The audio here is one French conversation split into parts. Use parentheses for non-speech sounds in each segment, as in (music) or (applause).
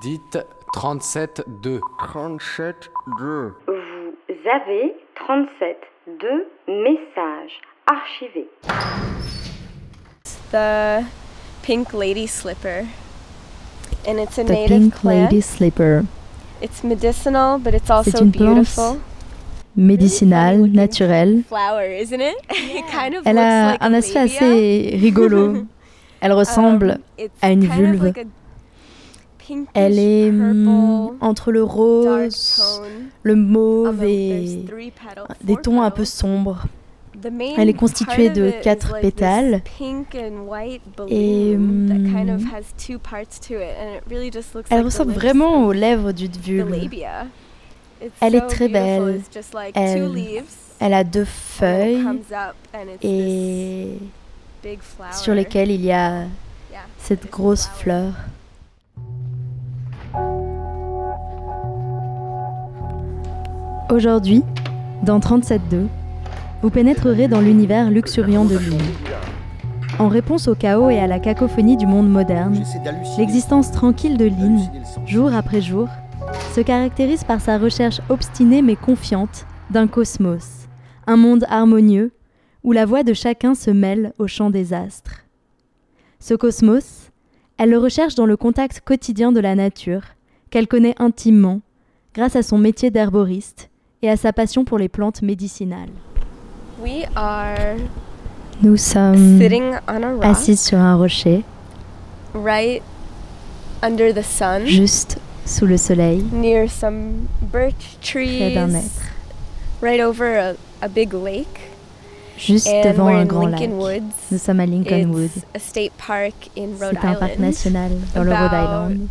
Dites 37-2. 37-2. Vous avez 37 de messages archivés. The pink lady slipper. And it's a The native Pink plant. Lady Slipper. It's medicinal, but it's also une plante beautiful. Médicinale, naturelle. Flower, isn't it? (laughs) it kind of Elle looks a like un a aspect labia. assez rigolo. (laughs) Elle ressemble Um, à une kind of vulve. like a pinkish Elle est purple, mm, entre le rose, le mauve et des tons un peu sombres. Elle est constituée de quatre pétales. Et, Elle ressemble vraiment aux lèvres the vulve. Elle est très belle. Elle-. Elle a deux feuilles et sur lesquelles il y a cette grosse fleur. Aujourd'hui, dans 37.2, vous pénétrerez dans l'univers luxuriant de l'île. En réponse au chaos et à la cacophonie du monde moderne, l'existence tranquille de Lynn, jour après jour, se caractérise par sa recherche obstinée mais confiante d'un cosmos, un monde harmonieux où la voix de chacun se mêle au chant des astres. Ce cosmos, elle le recherche dans le contact quotidien de la nature, qu'elle connaît intimement, grâce à son métier d'herboriste et à sa passion pour les plantes médicinales. We are Nous sommes sitting on a rock assises sur un rocher, right under the sun juste sous le soleil, near some birch près d'un être, right over a, a big lake juste and devant un grand lac. Woods. Nous sommes à Lincoln Wood. It's Rhode C'est un parc national dans le Rhode Island,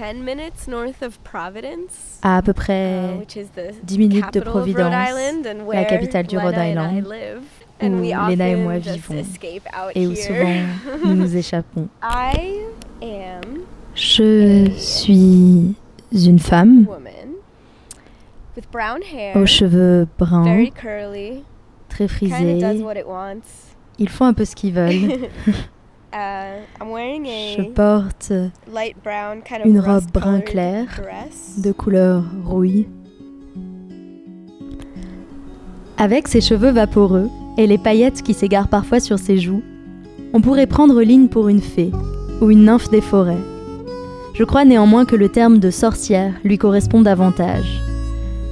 10 minutes north of Providence. à à peu uh, près which is the 10 minutes de Providence, Island and la capitale du Rhode Lena and I Island, où Lena et moi vivons, et où souvent nous nous échappons. (laughs) I am Je suis une femme a woman with brown hair, aux cheveux bruns, très frisés. Ils font un peu ce qu'ils veulent. (laughs) Uh, I'm wearing Je porte une robe brun clair de couleur rouille. Avec ses cheveux vaporeux et les paillettes qui s'égarent parfois sur ses joues, on pourrait prendre Lynn pour une fée ou une nymphe des forêts. Je crois néanmoins que le terme de sorcière lui correspond davantage.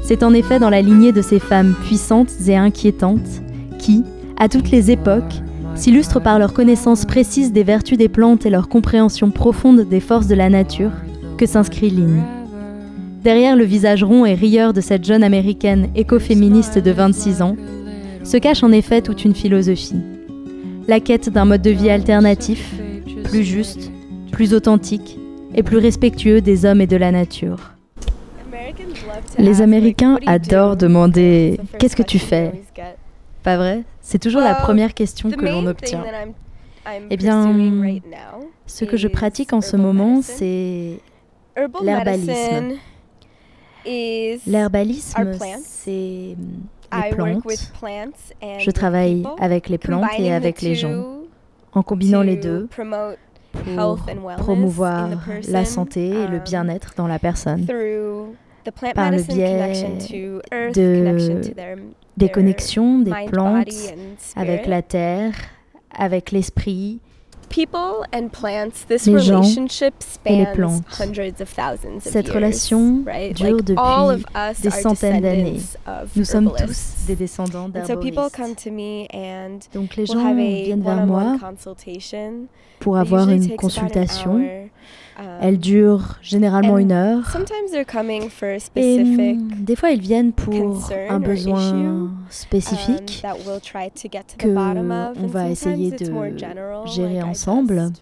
C'est en effet dans la lignée de ces femmes puissantes et inquiétantes qui, à toutes les époques, s'illustrent par leur connaissance précise des vertus des plantes et leur compréhension profonde des forces de la nature, que s'inscrit Lynn. Derrière le visage rond et rieur de cette jeune américaine écoféministe de 26 ans, se cache en effet toute une philosophie. La quête d'un mode de vie alternatif, plus juste, plus authentique et plus respectueux des hommes et de la nature. Les Américains "What do you adorent do?" demander Qu'est-ce que tu fais? Pas vrai? C'est toujours la première question que l'on obtient. I'm, I'm Eh bien, right Ce que je pratique en ce moment, c'est Herbal l'herbalisme. l'herbalisme, c'est I les plantes. Je travaille avec les plantes combining et the avec les gens, two en combinant les deux promote pour health and wellness in promouvoir la santé et le um, bien-être dans la personne, through the plant par le biais de- connection to their, des connexions des plantes avec la terre, avec l'esprit. Les gens et les plantes. Cette years, relation dure depuis des centaines d'années. Nous sommes tous des descendants And so people d'herboristes. come to me and Donc les gens viennent vers moi pour avoir une consultation. Hour. Um, Elle dure généralement une heure. Et des fois, ils viennent pour un besoin spécifique um, to que on va essayer de gérer ensemble.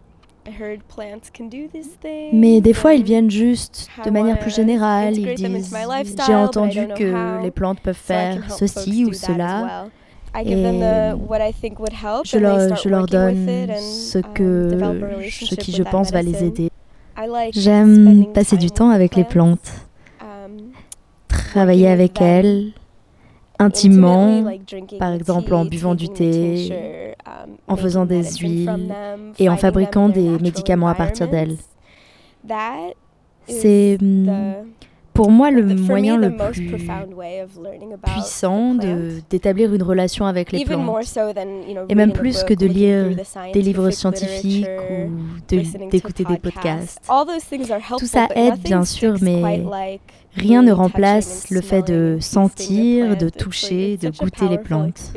Mais des fois, ils viennent juste de manière plus générale. Ils disent J'ai entendu que les plantes peuvent faire ceci ou cela. Et Je leur, je leur donne ce, um, que, ce qui, je pense, va les aider. J'aime passer du temps avec les plantes, um, travailler avec elles intimement, par exemple en buvant du thé, um, en faisant des huiles et en fabriquant des médicaments à partir d'elles. C'est pour moi le moyen le plus puissant d'établir une relation avec les plantes. Et même plus que de lire des livres scientifiques ou de- d'écouter des podcasts. podcasts. All those things are helpful, ça aide, bien sûr, mais Rien ne remplace le fait de sentir, de toucher, de goûter les plantes.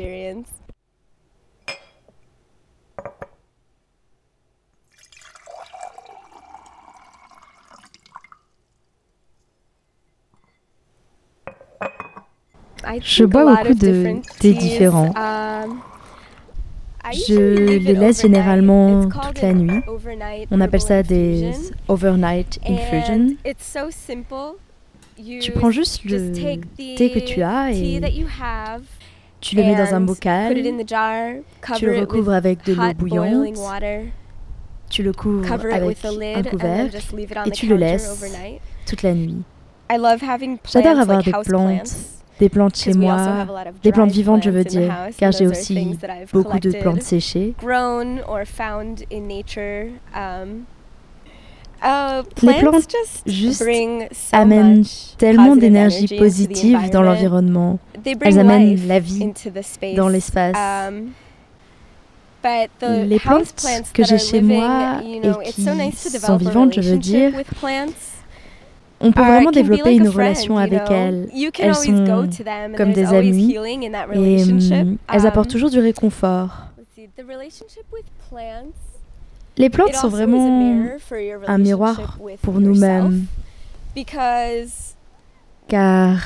Je bois beaucoup de thés différents. Um, Je les laisse généralement toute la nuit. On appelle ça des overnight infusion. And it's so simple. You Tu prends juste just le thé que tu as et tu le mets dans un bocal, tu le recouvres avec de l'eau bouillante, tu le couvres avec un couvercle et tu le laisses toute la nuit. I love having J'adore avoir des plantes, plants, Des plantes chez moi, des plantes vivantes je veux dire, car j'ai aussi beaucoup de plantes séchées. Um, uh, Les plants plantes just juste bring so amènent tellement d'énergie positive dans l'environnement. Elles amènent la vie dans l'espace. Um, Les plantes plants que j'ai chez moi et qui sont vivantes, je veux dire, with plants. On peut Uh, vraiment développer une relation avec elles. Can Elles sont comme des amies. Et elles apportent toujours du réconfort. Les plantes sont vraiment un miroir pour nous-mêmes, car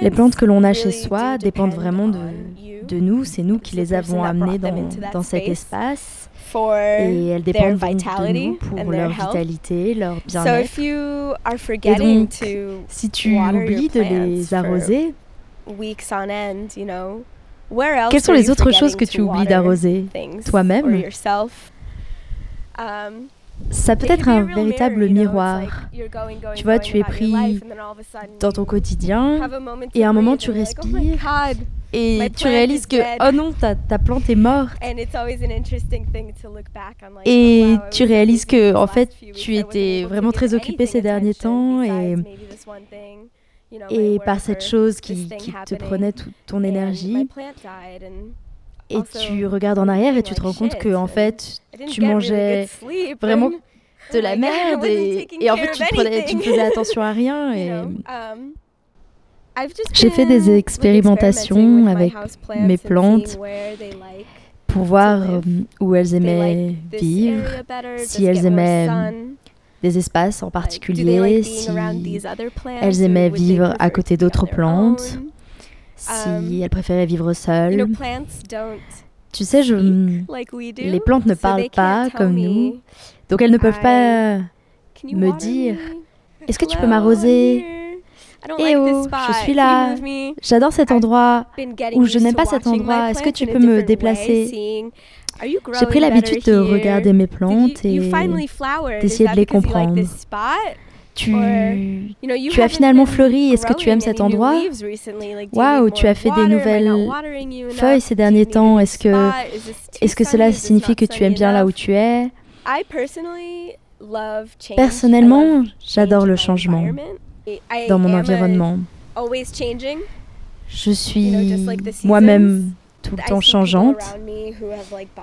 les plantes que l'on a chez soi dépendent vraiment de, de nous, c'est nous qui les avons amenées dans, dans cet space. espace et elles their dépendent de nous pour leur vitalité, leur So bien-être. if you are forgetting donc, to Si tu oublies de les arroser, weeks on end, you know, where else quelles sont les autres choses que tu oublies d'arroser toi-même? Um, Ça peut être un véritable miroir. Tu vois, tu es pris dans ton quotidien et à un moment tu oh respires. Et My tu réalises is que oh non, ta, ta plante est morte. And it's always an interesting thing to look back on, like, Et oh, tu réalises que these en fait tu étais vraiment très occupé ces derniers temps et, et par cette chose this qui, qui te prenait toute ton énergie. et tu regardes en arrière et tu te rends compte que en fait tu mangeais vraiment de oh la merde et, et en fait tu, te prenais- tu ne faisais (laughs) attention à rien et J'ai fait des expérimentations avec mes plantes pour voir euh, où elles aimaient vivre, si elles aimaient des espaces en particulier, si elles aimaient vivre à côté d'autres plantes, si Um, elles préféraient vivre seules. Tu sais, je, les plantes ne parlent pas comme me, nous, donc elles ne peuvent pas me dire? Est-ce que tu peux m'arroser? Eh oh, je suis là. J'adore cet endroit. ou je n'aime pas cet endroit. Est-ce que tu peux me déplacer J'ai pris l'habitude de regarder mes plantes et d'essayer de les comprendre. tu, tu as finalement fleuri. Est-ce que tu aimes cet endroit? Waouh, tu as fait des nouvelles feuilles ces derniers temps? Est-ce que, est-ce que cela signifie que tu aimes bien là où tu es? Personnellement, j'adore le changement dans mon environnement. changing. Je suis moi-même tout le temps changeante.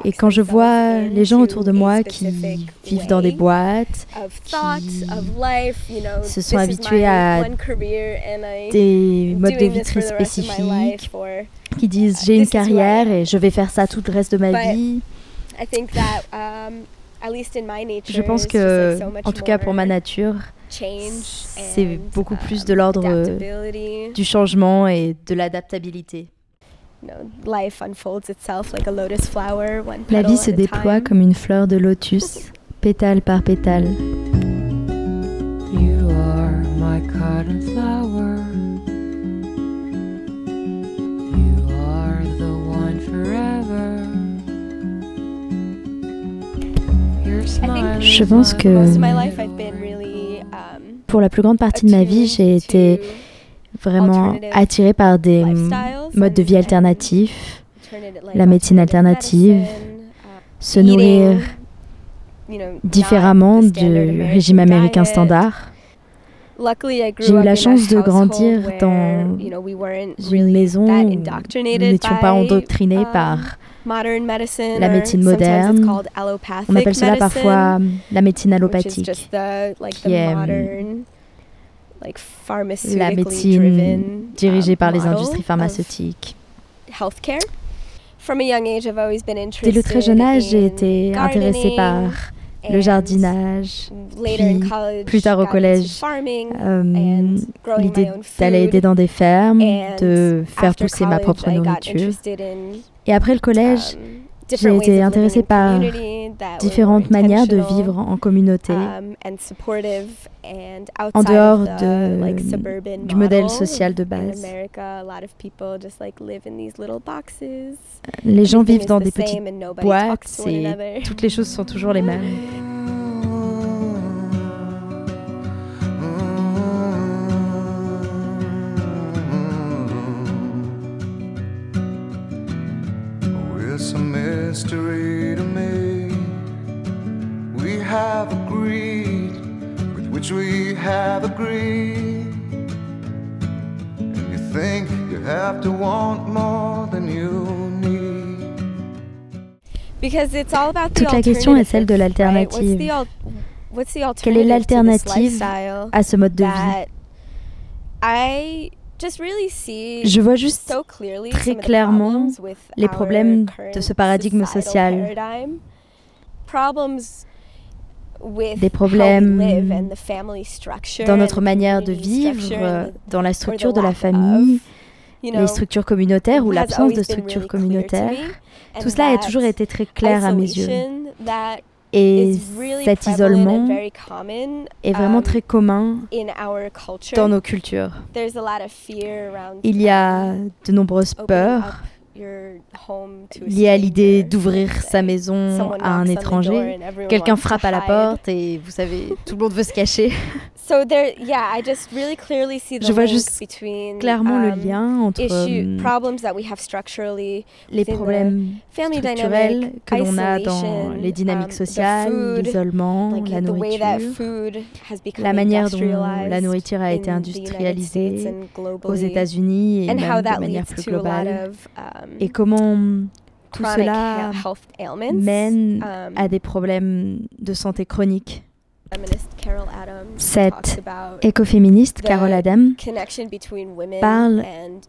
Et quand je vois les gens autour de moi qui vivent dans des boîtes, qui se sont habitués à des modes de vie très spécifiques, qui disent Uh, j'ai une carrière et je vais faire ça tout le reste de ma vie. Um, at least in my nature, Je pense que, en tout cas pour ma nature, c'est beaucoup plus um, de l'ordre adaptability. du changement et de l'adaptabilité. You know, life unfolds itself like a lotus flower, one La vie se déploie comme une fleur de lotus, (laughs) pétale par pétale. You are my cotton flower. You are the one forever. Your I smile think Je pense que- Pour la plus grande partie de ma vie, j'ai été vraiment attirée par des modes de vie alternatifs, la médecine alternative uh, se eating, nourrir différemment du régime américain standard, J'ai eu up la chance de grandir dans you know, we weren't une maison où nous n'étions pas endoctrinés um, par modern medicine la médecine moderne. On appelle cela parfois la médecine allopathique. just the like the qui est, La médecine dirigée par les industries pharmaceutiques. healthcare. From a young age, I've always been Dès interested le très jeune âge, j'ai in été intéressée par le jardinage, puis plus tard au collège, euh, l'idée d'aller aider dans des fermes, de faire pousser ma propre nourriture. Et après le collège, um, j'ai été intéressée par différentes manières de vivre en communauté, um, en dehors de- du modèle social de base. Les gens vivent dans des petites boîtes et toutes les choses sont toujours les mêmes. Have to want more than you need. Because it's all about the Toute la question est alternative, celle de l'alternative. Quelle est l'alternative lifestyle à ce mode de vie? that I just really see Je vois juste so clearly très clairement problems with les problèmes de ce paradigme social. paradigm. Problems with Des problèmes live and the family structure dans notre the manière de vivre, dans la structure de la famille, les structures communautaires ou l'absence de structures communautaires. Tout cela a toujours été très clair à mes yeux. Et cet isolement est vraiment um, très commun dans nos cultures. There's a lot of fear around Il y a de nombreuses peurs liées à l'idée d'ouvrir sa maison à un étranger. Quelqu'un frappe à la porte et vous savez, tout le monde veut se cacher. Je vois juste Clairement le um, lien entre euh, structurally, les problèmes structurels que l'on a dans les dynamiques um, sociales, l'isolement, la nourriture, la manière dont la nourriture a été industrialisée aux États-Unis et même de manière plus globale. Um, Et comment tout cela mène Um, à des problèmes de santé chronique. Carol Cette Écoféministe the Carole Adam parle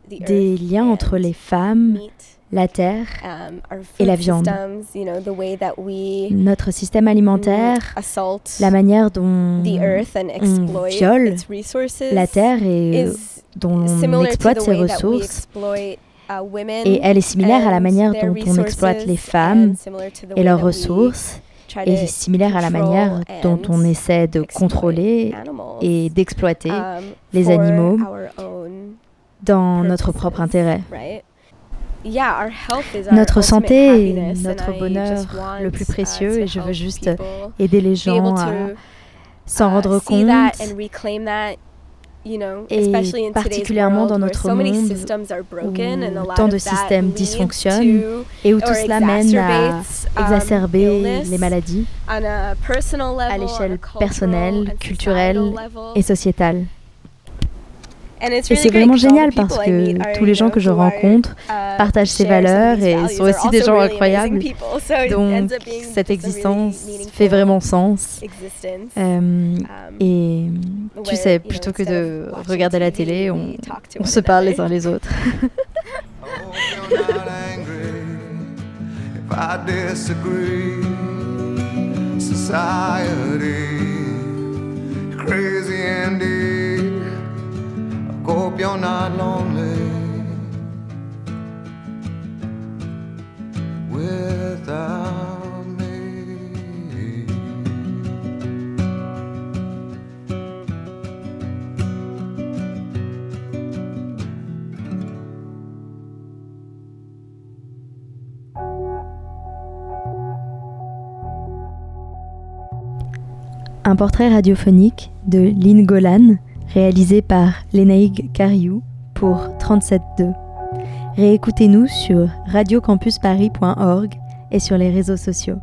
des liens entre les femmes, la terre, et la viande. notre système alimentaire, la manière dont exploit viole la terre et dont on exploite ses ressources. Et elle est similaire à la manière dont on exploite les femmes et leurs ressources et similaire à la manière dont on essaie de contrôler et d'exploiter um, les animaux dans notre propre intérêt. Notre santé est notre bonheur le plus uh, précieux et je veux juste aider les gens à s'en uh, rendre compte Et particulièrement dans notre monde où tant de systèmes dysfonctionnent et où tout cela mène à um, exacerber les maladies à l'échelle personnelle, culturelle et sociétale. And it's Et really c'est great vraiment 'cause all the génial people parce I meet que tous les gens que je rencontre uh, partagent ces valeurs these et values sont aussi des also gens incroyables. Donc cette existence fait vraiment sens. Euh, Um, et tu sais, you know, plutôt que instead de of watching regarder la TV, télé, on, talk to on se parle les uns les autres. (laughs) hope you're not lonely without me. Un portrait radiophonique de Lynn Golan, réalisé par Lénaïg Cariou pour 37.2. Réécoutez-nous sur radiocampusparis.org et sur les réseaux sociaux.